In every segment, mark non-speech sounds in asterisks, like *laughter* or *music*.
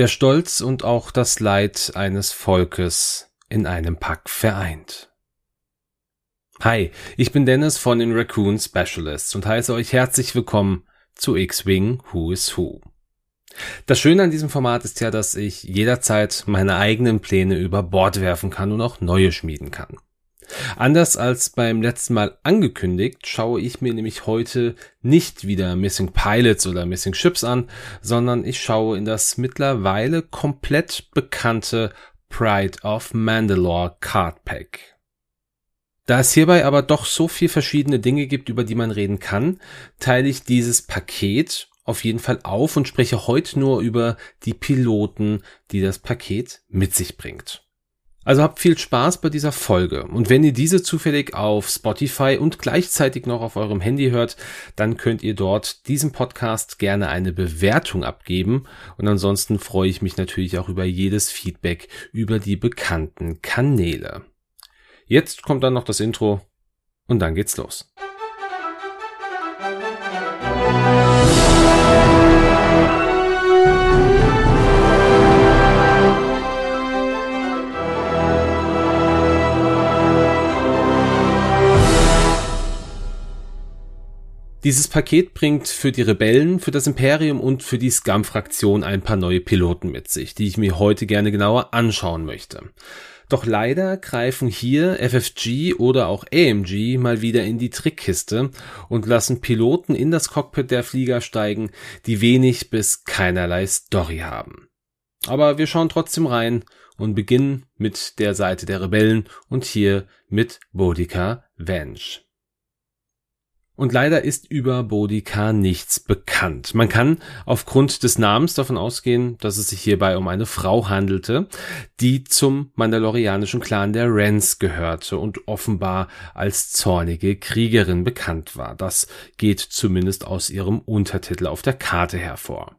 Der Stolz und auch das Leid eines Volkes in einem Pack vereint. Hi, ich bin Dennis von den Raccoon Specialists und heiße euch herzlich willkommen zu X-Wing Who is Who. Das Schöne an diesem Format ist ja, dass ich jederzeit meine eigenen Pläne über Bord werfen kann und auch neue schmieden kann. Anders als beim letzten Mal angekündigt, schaue ich mir nämlich heute nicht wieder Missing Pilots oder Missing Ships an, sondern ich schaue in das mittlerweile komplett bekannte Pride of Mandalore Card Pack. Da es hierbei aber doch so viel verschiedene Dinge gibt, über die man reden kann, teile ich dieses Paket auf jeden Fall auf und spreche heute nur über die Piloten, die das Paket mit sich bringt. Also habt viel Spaß bei dieser Folge. Und wenn ihr diese zufällig auf Spotify und gleichzeitig noch auf eurem Handy hört, dann könnt ihr dort diesem Podcast gerne eine Bewertung abgeben. Und ansonsten freue ich mich natürlich auch über jedes Feedback über die bekannten Kanäle. Jetzt kommt dann noch das Intro und dann geht's los. Dieses Paket bringt für die Rebellen, für das Imperium und für die Scum-Fraktion ein paar neue Piloten mit sich, die ich mir heute gerne genauer anschauen möchte. Doch leider greifen hier FFG oder auch AMG mal wieder in die Trickkiste und lassen Piloten in das Cockpit der Flieger steigen, die wenig bis keinerlei Story haben. Aber wir schauen trotzdem rein und beginnen mit der Seite der Rebellen und hier mit Bodica Venge. Und leider ist über Bodica nichts bekannt. Man kann aufgrund des Namens davon ausgehen, dass es sich hierbei um eine Frau handelte, die zum mandalorianischen Clan der Rens gehörte und offenbar als zornige Kriegerin bekannt war. Das geht zumindest aus ihrem Untertitel auf der Karte hervor.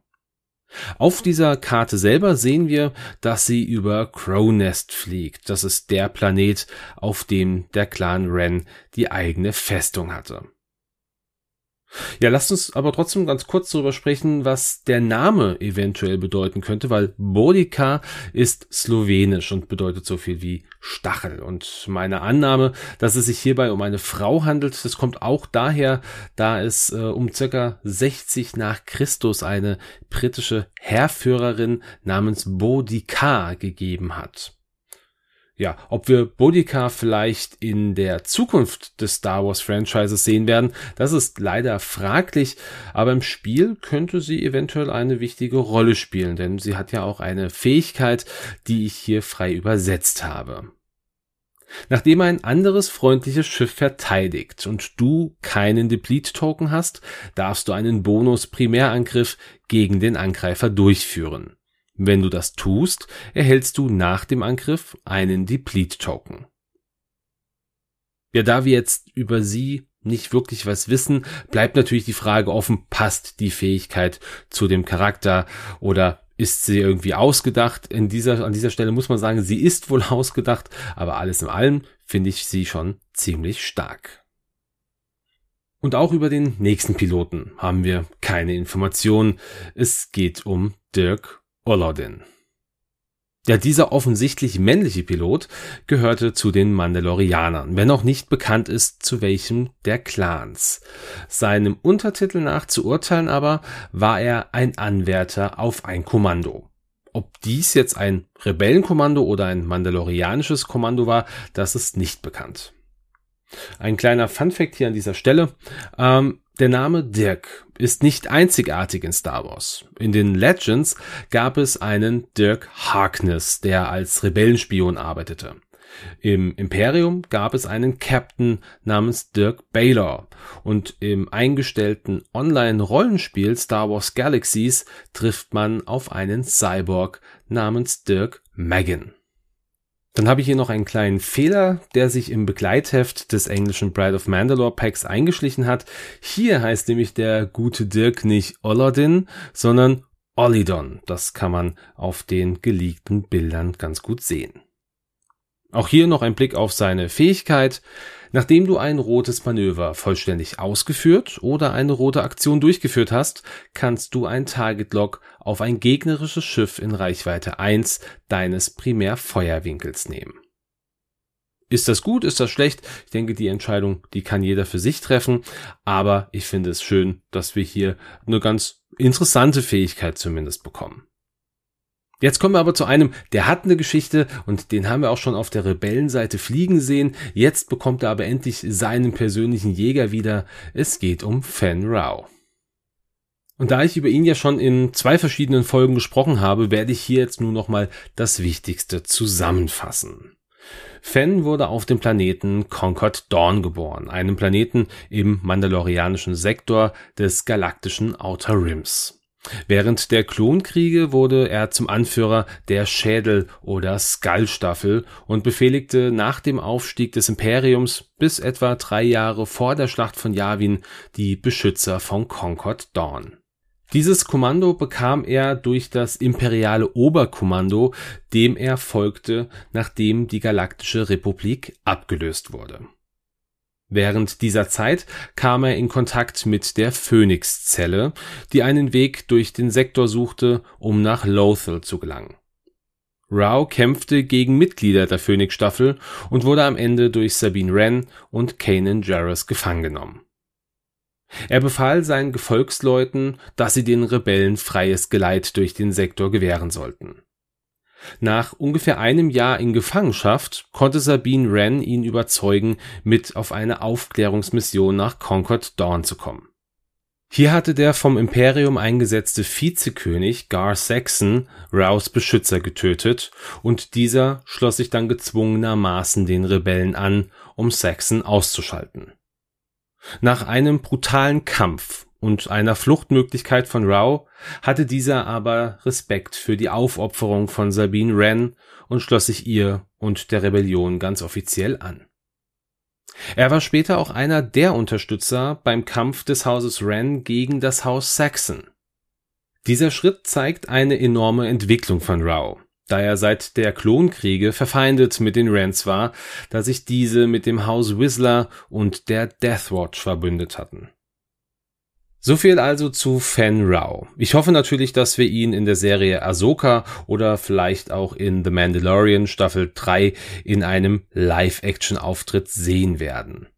Auf dieser Karte selber sehen wir, dass sie über Crow Nest fliegt. Das ist der Planet, auf dem der Clan Ren die eigene Festung hatte. Ja, lasst uns aber trotzdem ganz kurz darüber sprechen, was der Name eventuell bedeuten könnte, weil Bodica ist slowenisch und bedeutet so viel wie Stachel. Und meine Annahme, dass es sich hierbei um eine Frau handelt, das kommt auch daher, da es äh, um circa 60 nach Christus eine britische Heerführerin namens Bodica gegeben hat ja, ob wir Bodica vielleicht in der Zukunft des Star Wars Franchises sehen werden, das ist leider fraglich, aber im Spiel könnte sie eventuell eine wichtige Rolle spielen, denn sie hat ja auch eine Fähigkeit, die ich hier frei übersetzt habe. Nachdem ein anderes freundliches Schiff verteidigt und du keinen Deplete-Token hast, darfst du einen Bonus-Primärangriff gegen den Angreifer durchführen. Wenn du das tust, erhältst du nach dem Angriff einen Deplete Token. Ja, da wir jetzt über sie nicht wirklich was wissen, bleibt natürlich die Frage offen, passt die Fähigkeit zu dem Charakter oder ist sie irgendwie ausgedacht? In dieser, an dieser Stelle muss man sagen, sie ist wohl *laughs* ausgedacht, aber alles in allem finde ich sie schon ziemlich stark. Und auch über den nächsten Piloten haben wir keine Informationen. Es geht um Dirk Olodin. Ja, dieser offensichtlich männliche Pilot gehörte zu den Mandalorianern, wenn auch nicht bekannt ist, zu welchem der Clans. Seinem Untertitel nach zu urteilen aber, war er ein Anwärter auf ein Kommando. Ob dies jetzt ein Rebellenkommando oder ein mandalorianisches Kommando war, das ist nicht bekannt. Ein kleiner Funfact hier an dieser Stelle. Ähm, der Name Dirk ist nicht einzigartig in Star Wars. In den Legends gab es einen Dirk Harkness, der als Rebellenspion arbeitete. Im Imperium gab es einen Captain namens Dirk Baylor und im eingestellten Online-Rollenspiel Star Wars Galaxies trifft man auf einen Cyborg namens Dirk Megan. Dann habe ich hier noch einen kleinen Fehler, der sich im Begleitheft des englischen Bride of Mandalore Packs eingeschlichen hat. Hier heißt nämlich der gute Dirk nicht Olodin, sondern Olidon. Das kann man auf den geleakten Bildern ganz gut sehen. Auch hier noch ein Blick auf seine Fähigkeit. Nachdem du ein rotes Manöver vollständig ausgeführt oder eine rote Aktion durchgeführt hast, kannst du ein Target Lock auf ein gegnerisches Schiff in Reichweite 1 deines Primärfeuerwinkels nehmen. Ist das gut, ist das schlecht? Ich denke, die Entscheidung, die kann jeder für sich treffen, aber ich finde es schön, dass wir hier eine ganz interessante Fähigkeit zumindest bekommen. Jetzt kommen wir aber zu einem, der hat eine Geschichte und den haben wir auch schon auf der Rebellenseite fliegen sehen. Jetzt bekommt er aber endlich seinen persönlichen Jäger wieder. Es geht um Fen Rao. Und da ich über ihn ja schon in zwei verschiedenen Folgen gesprochen habe, werde ich hier jetzt nur noch mal das Wichtigste zusammenfassen. Fen wurde auf dem Planeten Concord Dawn geboren, einem Planeten im mandalorianischen Sektor des galaktischen Outer Rims. Während der Klonkriege wurde er zum Anführer der Schädel- oder Skull-Staffel und befehligte nach dem Aufstieg des Imperiums bis etwa drei Jahre vor der Schlacht von Yavin die Beschützer von Concord Dawn. Dieses Kommando bekam er durch das imperiale Oberkommando, dem er folgte, nachdem die Galaktische Republik abgelöst wurde Während dieser Zeit kam er in Kontakt mit der Phoenix-Zelle, die einen Weg durch den Sektor suchte, um nach Lothal zu gelangen. Rao kämpfte gegen Mitglieder der Phoenix-Staffel und wurde am Ende durch Sabine Wren und Kanan Jarrus gefangen genommen. Er befahl seinen Gefolgsleuten, dass sie den Rebellen freies Geleit durch den Sektor gewähren sollten. Nach ungefähr einem Jahr in Gefangenschaft konnte Sabine Wren ihn überzeugen, mit auf eine Aufklärungsmission nach Concord Dawn zu kommen. Hier hatte der vom Imperium eingesetzte Vizekönig Gar Saxon Rouse Beschützer getötet und dieser schloss sich dann gezwungenermaßen den Rebellen an, um Saxon auszuschalten. Nach einem brutalen Kampf und einer Fluchtmöglichkeit von Rao hatte dieser aber Respekt für die Aufopferung von Sabine Wren und schloss sich ihr und der Rebellion ganz offiziell an. Er war später auch einer der Unterstützer beim Kampf des Hauses Wren gegen das Haus Saxon. Dieser Schritt zeigt eine enorme Entwicklung von Rao, da er seit der Klonkriege verfeindet mit den Wrens war, da sich diese mit dem Haus Whistler und der Deathwatch verbündet hatten. So viel also zu Fan Rao. Ich hoffe natürlich, dass wir ihn in der Serie Ahsoka oder vielleicht auch in The Mandalorian Staffel 3 in einem Live-Action-Auftritt sehen werden.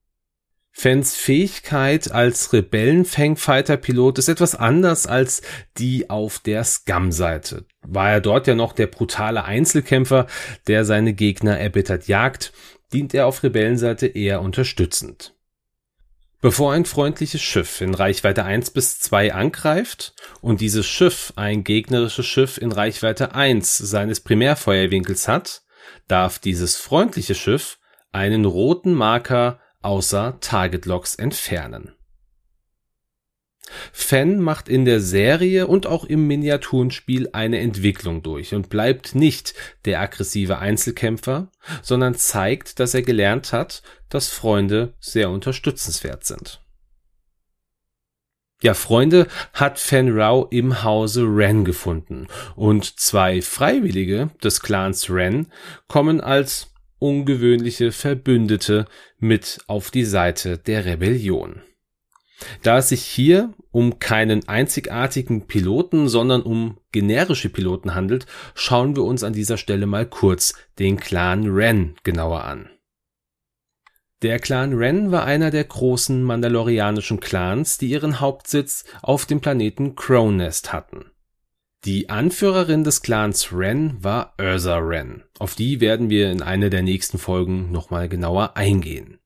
Fans Fähigkeit als Rebellenfangfighter-Pilot ist etwas anders als die auf der Scum-Seite. War er dort ja noch der brutale Einzelkämpfer, der seine Gegner erbittert jagt, dient er auf Rebellenseite eher unterstützend. Bevor ein freundliches Schiff in Reichweite 1 bis 2 angreift und dieses Schiff ein gegnerisches Schiff in Reichweite 1 seines Primärfeuerwinkels hat, darf dieses freundliche Schiff einen roten Marker außer Target Logs entfernen. Fan macht in der Serie und auch im Miniaturenspiel eine Entwicklung durch und bleibt nicht der aggressive Einzelkämpfer, sondern zeigt, dass er gelernt hat, dass Freunde sehr unterstützenswert sind. Ja, Freunde hat Fan Rao im Hause Ren gefunden und zwei Freiwillige des Clans Ren kommen als ungewöhnliche Verbündete mit auf die Seite der Rebellion. Da es sich hier um keinen einzigartigen Piloten, sondern um generische Piloten handelt, schauen wir uns an dieser Stelle mal kurz den Clan Ren genauer an. Der Clan Ren war einer der großen mandalorianischen Clans, die ihren Hauptsitz auf dem Planeten Crownest hatten. Die Anführerin des Clans Ren war Ursa Ren. Auf die werden wir in einer der nächsten Folgen nochmal genauer eingehen.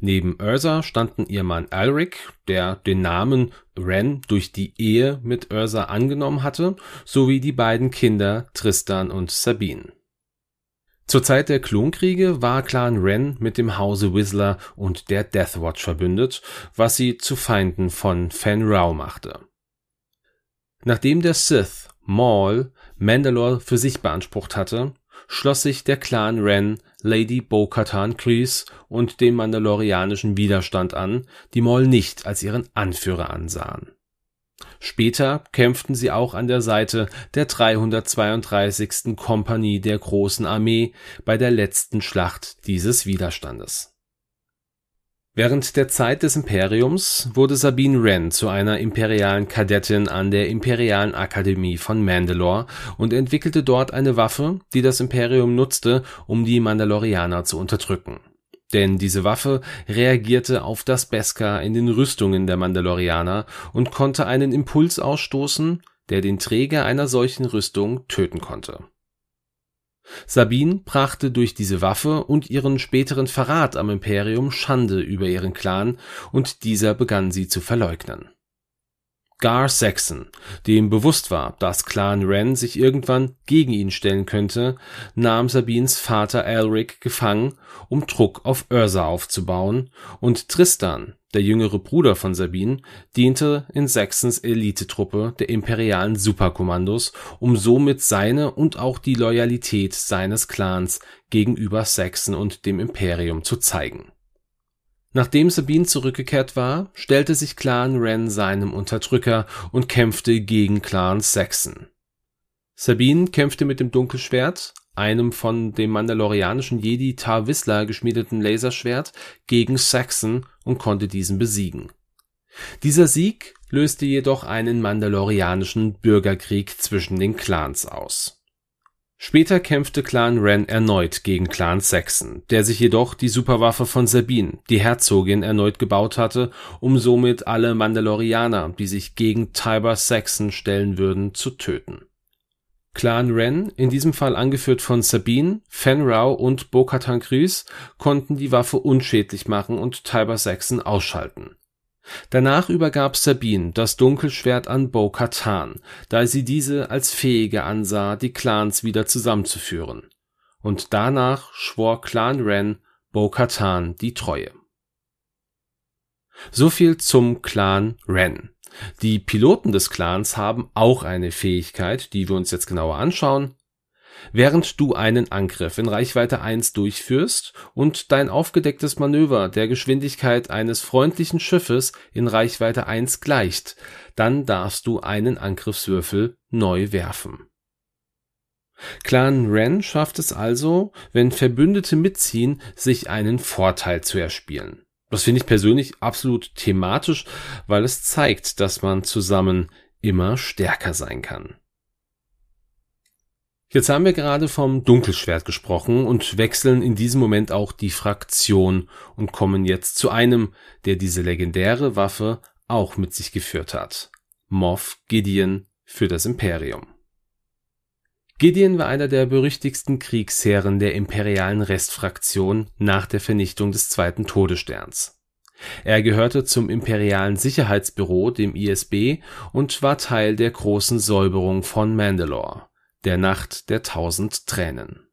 Neben Ursa standen ihr Mann Alric, der den Namen Ren durch die Ehe mit Ursa angenommen hatte, sowie die beiden Kinder Tristan und Sabine. Zur Zeit der Klonkriege war Clan Ren mit dem Hause Whistler und der Deathwatch verbündet, was sie zu Feinden von Fen Rao machte. Nachdem der Sith Maul Mandalore für sich beansprucht hatte, schloss sich der Clan Ren Lady Bo-Katan Kryze und dem mandalorianischen Widerstand an, die Maul nicht als ihren Anführer ansahen. Später kämpften sie auch an der Seite der 332. Kompanie der Großen Armee bei der letzten Schlacht dieses Widerstandes. Während der Zeit des Imperiums wurde Sabine Wren zu einer imperialen Kadettin an der Imperialen Akademie von Mandalore und entwickelte dort eine Waffe, die das Imperium nutzte, um die Mandalorianer zu unterdrücken. Denn diese Waffe reagierte auf das Beskar in den Rüstungen der Mandalorianer und konnte einen Impuls ausstoßen, der den Träger einer solchen Rüstung töten konnte Sabine brachte durch diese Waffe und ihren späteren Verrat am Imperium Schande über ihren Clan, und dieser begann sie zu verleugnen. Gar Saxon, dem bewusst war, dass Clan Wren sich irgendwann gegen ihn stellen könnte, nahm Sabines Vater Elric gefangen, um Druck auf Ursa aufzubauen, und Tristan, der jüngere Bruder von Sabine, diente in Saxons Elitetruppe der imperialen Superkommandos, um somit seine und auch die Loyalität seines Clans gegenüber Saxon und dem Imperium zu zeigen. Nachdem Sabine zurückgekehrt war, stellte sich Clan Wren seinem Unterdrücker und kämpfte gegen Clan Saxon. Sabine kämpfte mit dem Dunkelschwert, einem von dem mandalorianischen Jedi Tar Vizsla geschmiedeten Laserschwert, gegen Saxon und konnte diesen besiegen. Dieser Sieg löste jedoch einen mandalorianischen Bürgerkrieg zwischen den Clans aus. Später kämpfte Clan Wren erneut gegen Clan Saxon, der sich jedoch die Superwaffe von Sabine, die Herzogin, erneut gebaut hatte, um somit alle Mandalorianer, die sich gegen Tiber Saxon stellen würden, zu töten Clan Wren, in diesem Fall angeführt von Sabine, Fenn Rau und Bo-Katan konnten die Waffe unschädlich machen und Tiber Saxon ausschalten. Danach übergab Sabine das Dunkelschwert an Bo-Katan, da sie diese als fähige ansah, die Clans wieder zusammenzuführen. Und danach schwor Clan Wren Bo-Katan die Treue. So viel zum Clan Wren. Die Piloten des Clans haben auch eine Fähigkeit, die wir uns jetzt genauer anschauen. Während du einen Angriff in Reichweite 1 durchführst und dein aufgedecktes Manöver der Geschwindigkeit eines freundlichen Schiffes in Reichweite 1 gleicht, dann darfst du einen Angriffswürfel neu werfen. Clan Ren schafft es also, wenn Verbündete mitziehen, sich einen Vorteil zu erspielen. Das finde ich persönlich absolut thematisch, weil es zeigt, dass man zusammen immer stärker sein kann. Jetzt haben wir gerade vom Dunkelschwert gesprochen und wechseln in diesem Moment auch die Fraktion und kommen jetzt zu einem, der diese legendäre Waffe auch mit sich geführt hat. Moff Gideon für das Imperium. Gideon war einer der berüchtigsten Kriegsherren der imperialen Restfraktion nach der Vernichtung des zweiten Todessterns. Er gehörte zum imperialen Sicherheitsbüro, dem ISB, und war Teil der großen Säuberung von Mandalore, der Nacht der tausend Tränen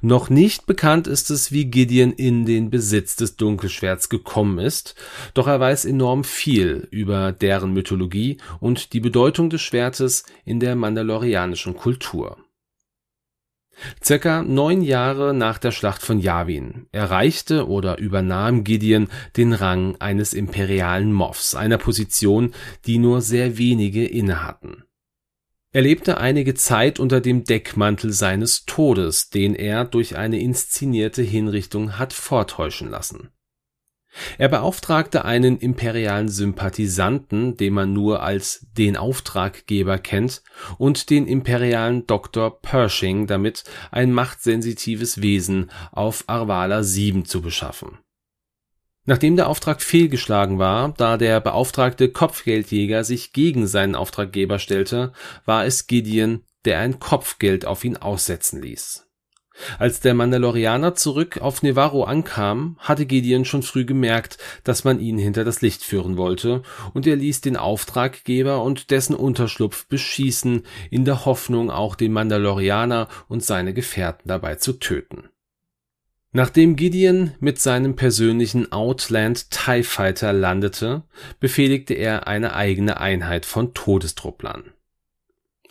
noch nicht bekannt ist es, wie Gideon in den Besitz des Dunkelschwerts gekommen ist, doch er weiß enorm viel über deren Mythologie und die Bedeutung des Schwertes in der mandalorianischen Kultur. Circa neun Jahre nach der Schlacht von Yavin erreichte oder übernahm Gideon den Rang eines imperialen Moffs, einer Position, die nur sehr wenige innehatten. Er lebte einige Zeit unter dem Deckmantel seines Todes, den er durch eine inszenierte Hinrichtung hat vortäuschen lassen. Er beauftragte einen imperialen Sympathisanten, den man nur als den Auftraggeber kennt, und den imperialen Dr. Pershing damit, ein machtsensitives Wesen auf Arvala 7 zu beschaffen Nachdem der Auftrag fehlgeschlagen war, da der beauftragte Kopfgeldjäger sich gegen seinen Auftraggeber stellte, war es Gideon, der ein Kopfgeld auf ihn aussetzen ließ. Als der Mandalorianer zurück auf Nevarro ankam, hatte Gideon schon früh gemerkt, dass man ihn hinter das Licht führen wollte, und er ließ den Auftraggeber und dessen Unterschlupf beschießen, in der Hoffnung, auch den Mandalorianer und seine Gefährten dabei zu töten Nachdem Gideon mit seinem persönlichen Outland TIE Fighter landete, befehligte er eine eigene Einheit von Todestrupplern.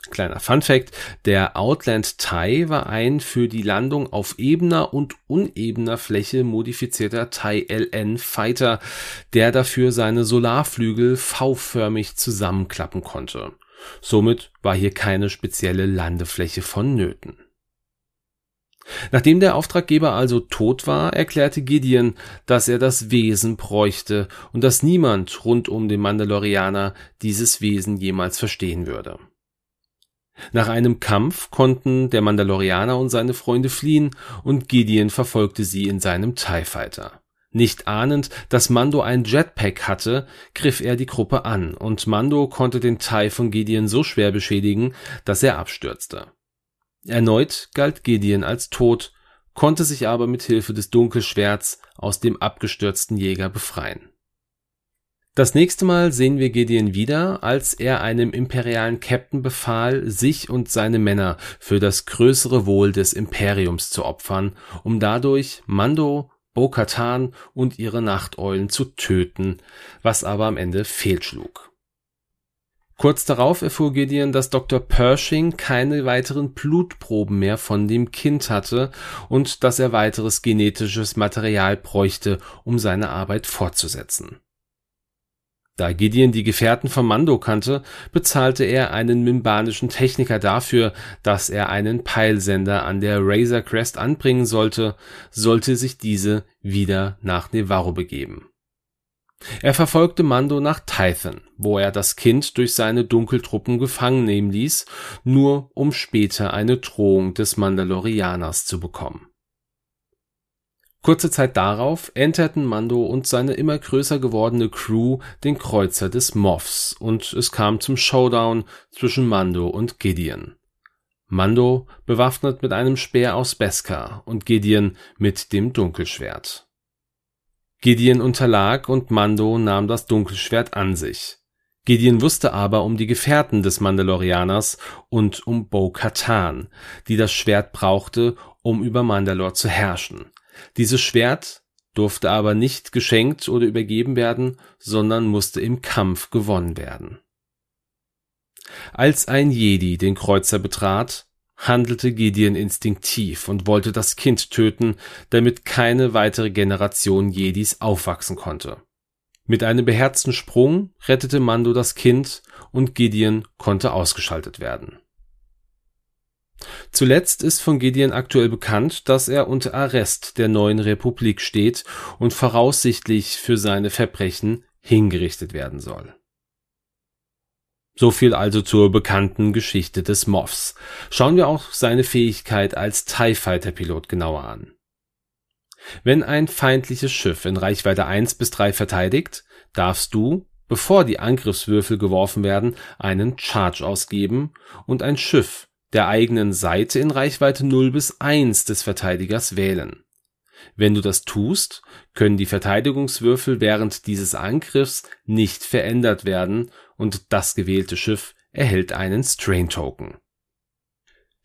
Kleiner Fun Fact, der Outland TIE war ein für die Landung auf ebener und unebener Fläche modifizierter TIE LN Fighter, der dafür seine Solarflügel V-förmig zusammenklappen konnte. Somit war hier keine spezielle Landefläche vonnöten Nachdem der Auftraggeber also tot war, erklärte Gideon, dass er das Wesen bräuchte und dass niemand rund um den Mandalorianer dieses Wesen jemals verstehen würde. Nach einem Kampf konnten der Mandalorianer und seine Freunde fliehen und Gideon verfolgte sie in seinem TIE Fighter. Nicht ahnend, dass Mando ein Jetpack hatte, griff er die Gruppe an und Mando konnte den TIE von Gideon so schwer beschädigen, dass er abstürzte. Erneut galt Gideon als tot, konnte sich aber mit Hilfe des Dunkelschwerts aus dem abgestürzten Jäger befreien. Das nächste Mal sehen wir Gideon wieder, als er einem imperialen Captain befahl, sich und seine Männer für das größere Wohl des Imperiums zu opfern, um dadurch Mando, Bo-Katan und ihre Nachteulen zu töten, was aber am Ende fehlschlug. Kurz darauf erfuhr Gideon, dass Dr. Pershing keine weiteren Blutproben mehr von dem Kind hatte und dass er weiteres genetisches Material bräuchte, um seine Arbeit fortzusetzen. Da Gideon die Gefährten von Mando kannte, bezahlte er einen mimbanischen Techniker dafür, dass er einen Peilsender an der Razor Crest anbringen sollte, sollte sich diese wieder nach Nevarro begeben. Er verfolgte Mando nach Tython, wo er das Kind durch seine Dunkeltruppen gefangen nehmen ließ, nur um später eine Drohung des Mandalorianers zu bekommen. Kurze Zeit darauf enterten Mando und seine immer größer gewordene Crew den Kreuzer des Moffs und es kam zum Showdown zwischen Mando und Gideon. Mando bewaffnet mit einem Speer aus Beskar und Gideon mit dem Dunkelschwert. Gideon unterlag und Mando nahm das Dunkelschwert an sich. Gideon wusste aber um die Gefährten des Mandalorianers und um Bo-Katan, die das Schwert brauchte, um über Mandalore zu herrschen. Dieses Schwert durfte aber nicht geschenkt oder übergeben werden, sondern musste im Kampf gewonnen werden. Als ein Jedi den Kreuzer betrat, handelte Gideon instinktiv und wollte das Kind töten, damit keine weitere Generation Jedis aufwachsen konnte. Mit einem beherzten Sprung rettete Mando das Kind und Gideon konnte ausgeschaltet werden. Zuletzt ist von Gideon aktuell bekannt, dass er unter Arrest der neuen Republik steht und voraussichtlich für seine Verbrechen hingerichtet werden soll. So viel also zur bekannten Geschichte des Moffs. Schauen wir auch seine Fähigkeit als TIE Fighter Pilot genauer an. Wenn ein feindliches Schiff in Reichweite 1 bis 3 verteidigt, darfst du, bevor die Angriffswürfel geworfen werden, einen Charge ausgeben und ein Schiff der eigenen Seite in Reichweite 0 bis 1 des Verteidigers wählen. Wenn du das tust, können die Verteidigungswürfel während dieses Angriffs nicht verändert werden und das gewählte Schiff erhält einen Strain Token.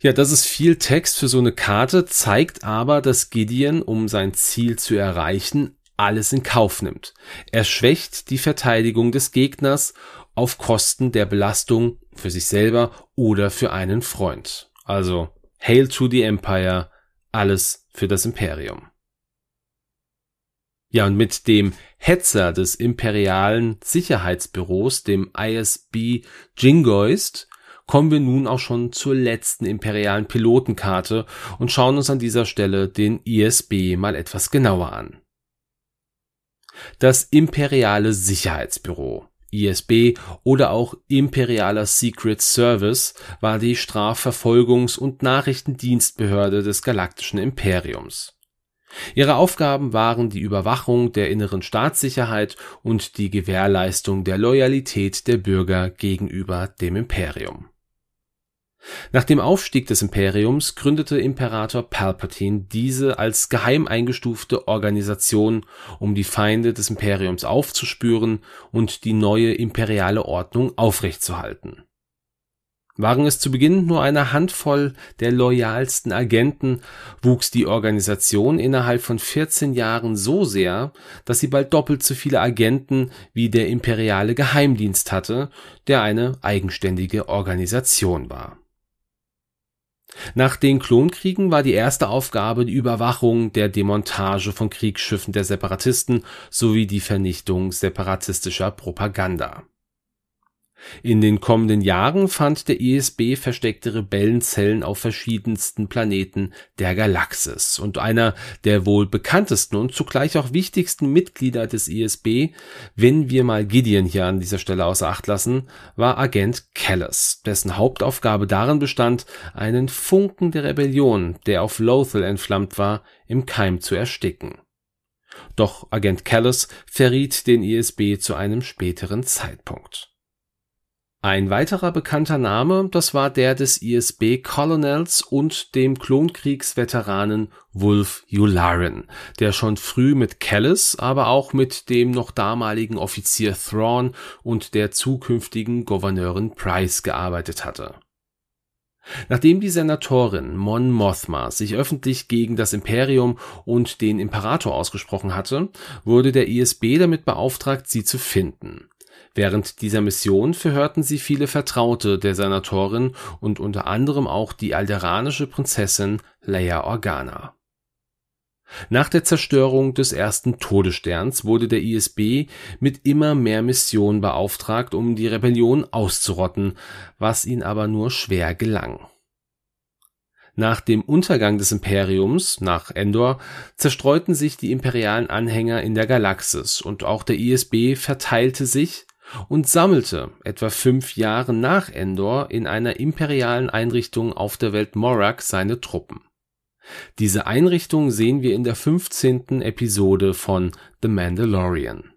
Ja, das ist viel Text für so eine Karte, zeigt aber, dass Gideon, um sein Ziel zu erreichen, alles in Kauf nimmt. Er schwächt die Verteidigung des Gegners auf Kosten der Belastung für sich selber oder für einen Freund. Also, Hail to the Empire, alles für das Imperium. Ja, und mit dem Hetzer des imperialen Sicherheitsbüros, dem ISB Jingoist, kommen wir nun auch schon zur letzten imperialen Pilotenkarte und schauen uns an dieser Stelle den ISB mal etwas genauer an. Das imperiale Sicherheitsbüro ISB oder auch Imperialer Secret Service war die Strafverfolgungs- und Nachrichtendienstbehörde des galaktischen Imperiums. Ihre Aufgaben waren die Überwachung der inneren Staatssicherheit und die Gewährleistung der Loyalität der Bürger gegenüber dem Imperium. Nach dem Aufstieg des Imperiums gründete Imperator Palpatine diese als geheim eingestufte Organisation, um die Feinde des Imperiums aufzuspüren und die neue imperiale Ordnung aufrechtzuerhalten waren es zu Beginn nur eine Handvoll der loyalsten Agenten, wuchs die Organisation innerhalb von 14 Jahren so sehr, dass sie bald doppelt so viele Agenten wie der imperiale Geheimdienst hatte, der eine eigenständige Organisation war. Nach den Klonkriegen war die erste Aufgabe die Überwachung der Demontage von Kriegsschiffen der Separatisten sowie die Vernichtung separatistischer Propaganda. In den kommenden Jahren fand der ISB versteckte Rebellenzellen auf verschiedensten Planeten der Galaxis und einer der wohl bekanntesten und zugleich auch wichtigsten Mitglieder des ISB, wenn wir mal Gideon hier an dieser Stelle außer Acht lassen, war Agent Callus, dessen Hauptaufgabe darin bestand, einen Funken der Rebellion, der auf Lothal entflammt war, im Keim zu ersticken. Doch Agent Callus verriet den ISB zu einem späteren Zeitpunkt. Ein weiterer bekannter Name, das war der des ISB Colonels und dem Klonkriegsveteranen Wolf Yularen, der schon früh mit Callus, aber auch mit dem noch damaligen Offizier Thrawn und der zukünftigen Gouverneurin Price gearbeitet hatte. Nachdem die Senatorin Mon Mothma sich öffentlich gegen das Imperium und den Imperator ausgesprochen hatte, wurde der ISB damit beauftragt, sie zu finden. Während dieser Mission verhörten sie viele Vertraute der Senatorin und unter anderem auch die alderanische Prinzessin Leia Organa. Nach der Zerstörung des ersten Todessterns wurde der ISB mit immer mehr Missionen beauftragt, um die Rebellion auszurotten, was ihnen aber nur schwer gelang. Nach dem Untergang des Imperiums, nach Endor, zerstreuten sich die imperialen Anhänger in der Galaxis und auch der ISB verteilte sich und sammelte etwa fünf Jahre nach Endor in einer imperialen Einrichtung auf der Welt Morak seine Truppen. Diese Einrichtung sehen wir in der 15. Episode von The Mandalorian.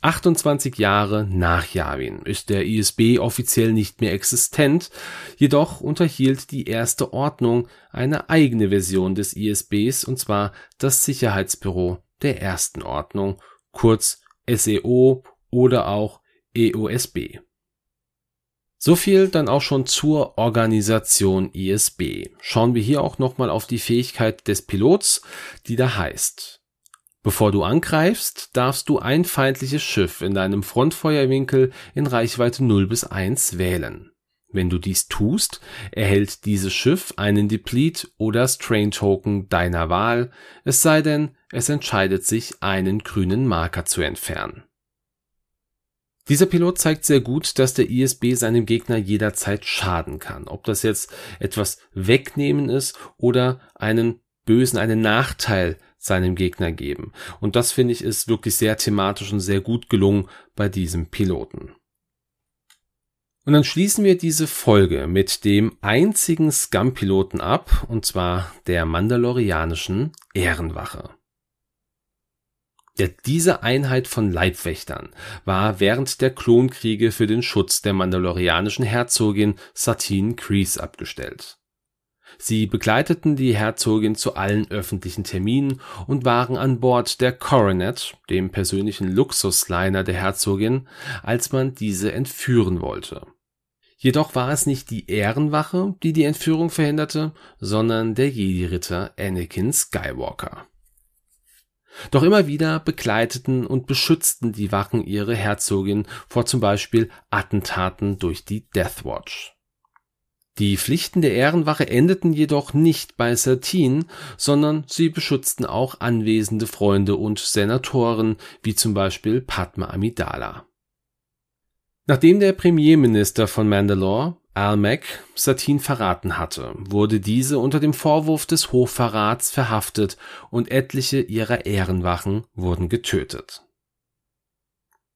28 Jahre nach Yavin ist der ISB offiziell nicht mehr existent, jedoch unterhielt die erste Ordnung eine eigene Version des ISBs und zwar das Sicherheitsbüro der ersten Ordnung, kurz SEO oder auch EOSB. So viel dann auch schon zur Organisation ISB. Schauen wir hier auch nochmal auf die Fähigkeit des Pilots, die da heißt. Bevor du angreifst, darfst du ein feindliches Schiff in deinem Frontfeuerwinkel in Reichweite 0 bis 1 wählen. Wenn du dies tust, erhält dieses Schiff einen Deplete oder Strain Token deiner Wahl, es sei denn, es entscheidet sich, einen grünen Marker zu entfernen. Dieser Pilot zeigt sehr gut, dass der ISB seinem Gegner jederzeit schaden kann. Ob das jetzt etwas wegnehmen ist oder einen bösen, einen Nachteil seinem Gegner geben. Und das finde ich ist wirklich sehr thematisch und sehr gut gelungen bei diesem Piloten. Und dann schließen wir diese Folge mit dem einzigen Scum-Piloten ab, und zwar der mandalorianischen Ehrenwache. Ja, diese Einheit von Leibwächtern war während der Klonkriege für den Schutz der mandalorianischen Herzogin Satine Kreese abgestellt. Sie begleiteten die Herzogin zu allen öffentlichen Terminen und waren an Bord der Coronet, dem persönlichen Luxusliner der Herzogin, als man diese entführen wollte. Jedoch war es nicht die Ehrenwache, die die Entführung verhinderte, sondern der Jedi-Ritter Anakin Skywalker. Doch immer wieder begleiteten und beschützten die Wachen ihre Herzogin vor zum Beispiel Attentaten durch die Death Watch. Die Pflichten der Ehrenwache endeten jedoch nicht bei Satine, sondern sie beschützten auch anwesende Freunde und Senatoren, wie zum Beispiel Padma Amidala. Nachdem der Premierminister von Mandalore, Al-Mac Satine verraten hatte, wurde diese unter dem Vorwurf des Hochverrats verhaftet und etliche ihrer Ehrenwachen wurden getötet.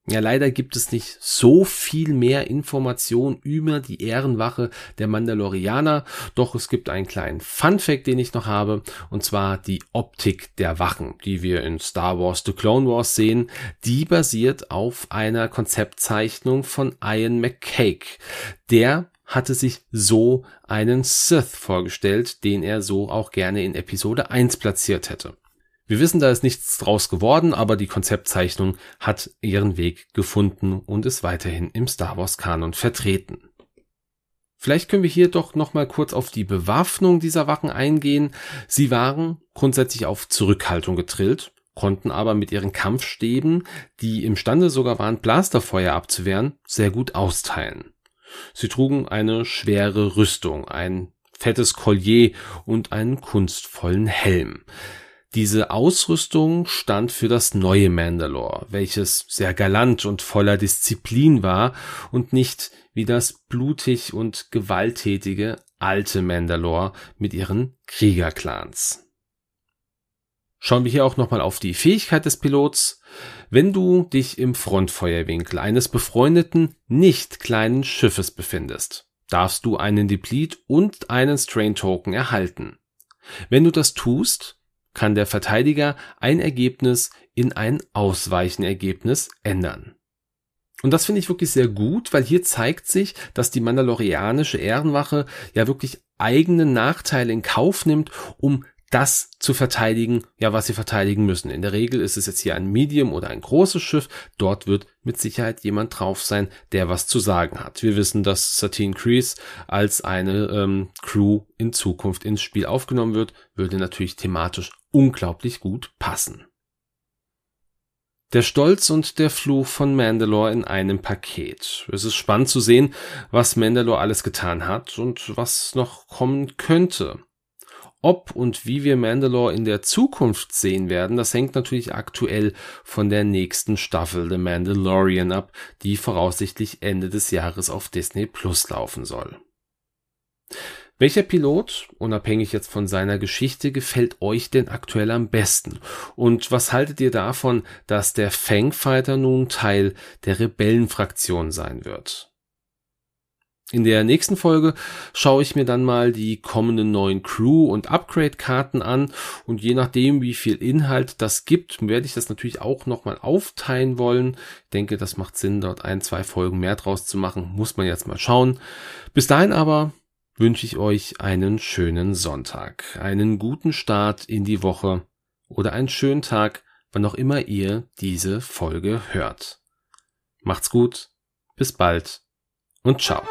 Ja, leider gibt es nicht so viel mehr Information über die Ehrenwache der Mandalorianer, doch es gibt einen kleinen Funfact, den ich noch habe, und zwar die Optik der Wachen, die wir in Star Wars The Clone Wars sehen. Die basiert auf einer Konzeptzeichnung von Ian McCake. Der hatte sich so einen Sith vorgestellt, den er so auch gerne in Episode 1 platziert hätte. Wir wissen, da ist nichts draus geworden, aber die Konzeptzeichnung hat ihren Weg gefunden und ist weiterhin im Star Wars Kanon vertreten. Vielleicht können wir hier doch noch mal kurz auf die Bewaffnung dieser Wachen eingehen. Sie waren grundsätzlich auf Zurückhaltung getrillt, konnten aber mit ihren Kampfstäben, die imstande sogar waren, Blasterfeuer abzuwehren, sehr gut austeilen. Sie trugen eine schwere Rüstung, ein fettes Collier und einen kunstvollen Helm. Diese Ausrüstung stand für das neue Mandalore, welches sehr galant und voller Disziplin war und nicht wie das blutig und gewalttätige alte Mandalore mit ihren Kriegerclans. Schauen wir hier auch nochmal auf die Fähigkeit des Pilots. Wenn du dich im Frontfeuerwinkel eines befreundeten, nicht kleinen Schiffes befindest, darfst du einen Deplete und einen Strain Token erhalten. Wenn du das tust, kann der Verteidiger ein Ergebnis in ein Ausweichenergebnis ändern. Und das finde ich wirklich sehr gut, weil hier zeigt sich, dass die mandalorianische Ehrenwache ja wirklich eigene Nachteile in Kauf nimmt, um das zu verteidigen, ja, was sie verteidigen müssen. In der Regel ist es jetzt hier ein Medium oder ein großes Schiff. Dort wird mit Sicherheit jemand drauf sein, der was zu sagen hat. Wir wissen, dass Satine Kreese als eine ähm, Crew in Zukunft ins Spiel aufgenommen wird, würde natürlich thematisch unglaublich gut passen. Der Stolz und der Fluch von Mandalore in einem Paket. Es ist spannend zu sehen, was Mandalore alles getan hat und was noch kommen könnte. Ob und wie wir Mandalore in der Zukunft sehen werden, das hängt natürlich aktuell von der nächsten Staffel The Mandalorian ab, die voraussichtlich Ende des Jahres auf Disney Plus laufen soll. Welcher Pilot, unabhängig jetzt von seiner Geschichte, gefällt euch denn aktuell am besten? Und was haltet ihr davon, dass der Fangfighter nun Teil der Rebellenfraktion sein wird? In der nächsten Folge schaue ich mir dann mal die kommenden neuen Crew- und Upgrade-Karten an und je nachdem, wie viel Inhalt das gibt, werde ich das natürlich auch nochmal aufteilen wollen. Ich denke, das macht Sinn, dort ein, zwei Folgen mehr draus zu machen. Muss man jetzt mal schauen. Bis dahin aber wünsche ich euch einen schönen Sonntag, einen guten Start in die Woche oder einen schönen Tag, wann auch immer ihr diese Folge hört. Macht's gut, bis bald und ciao.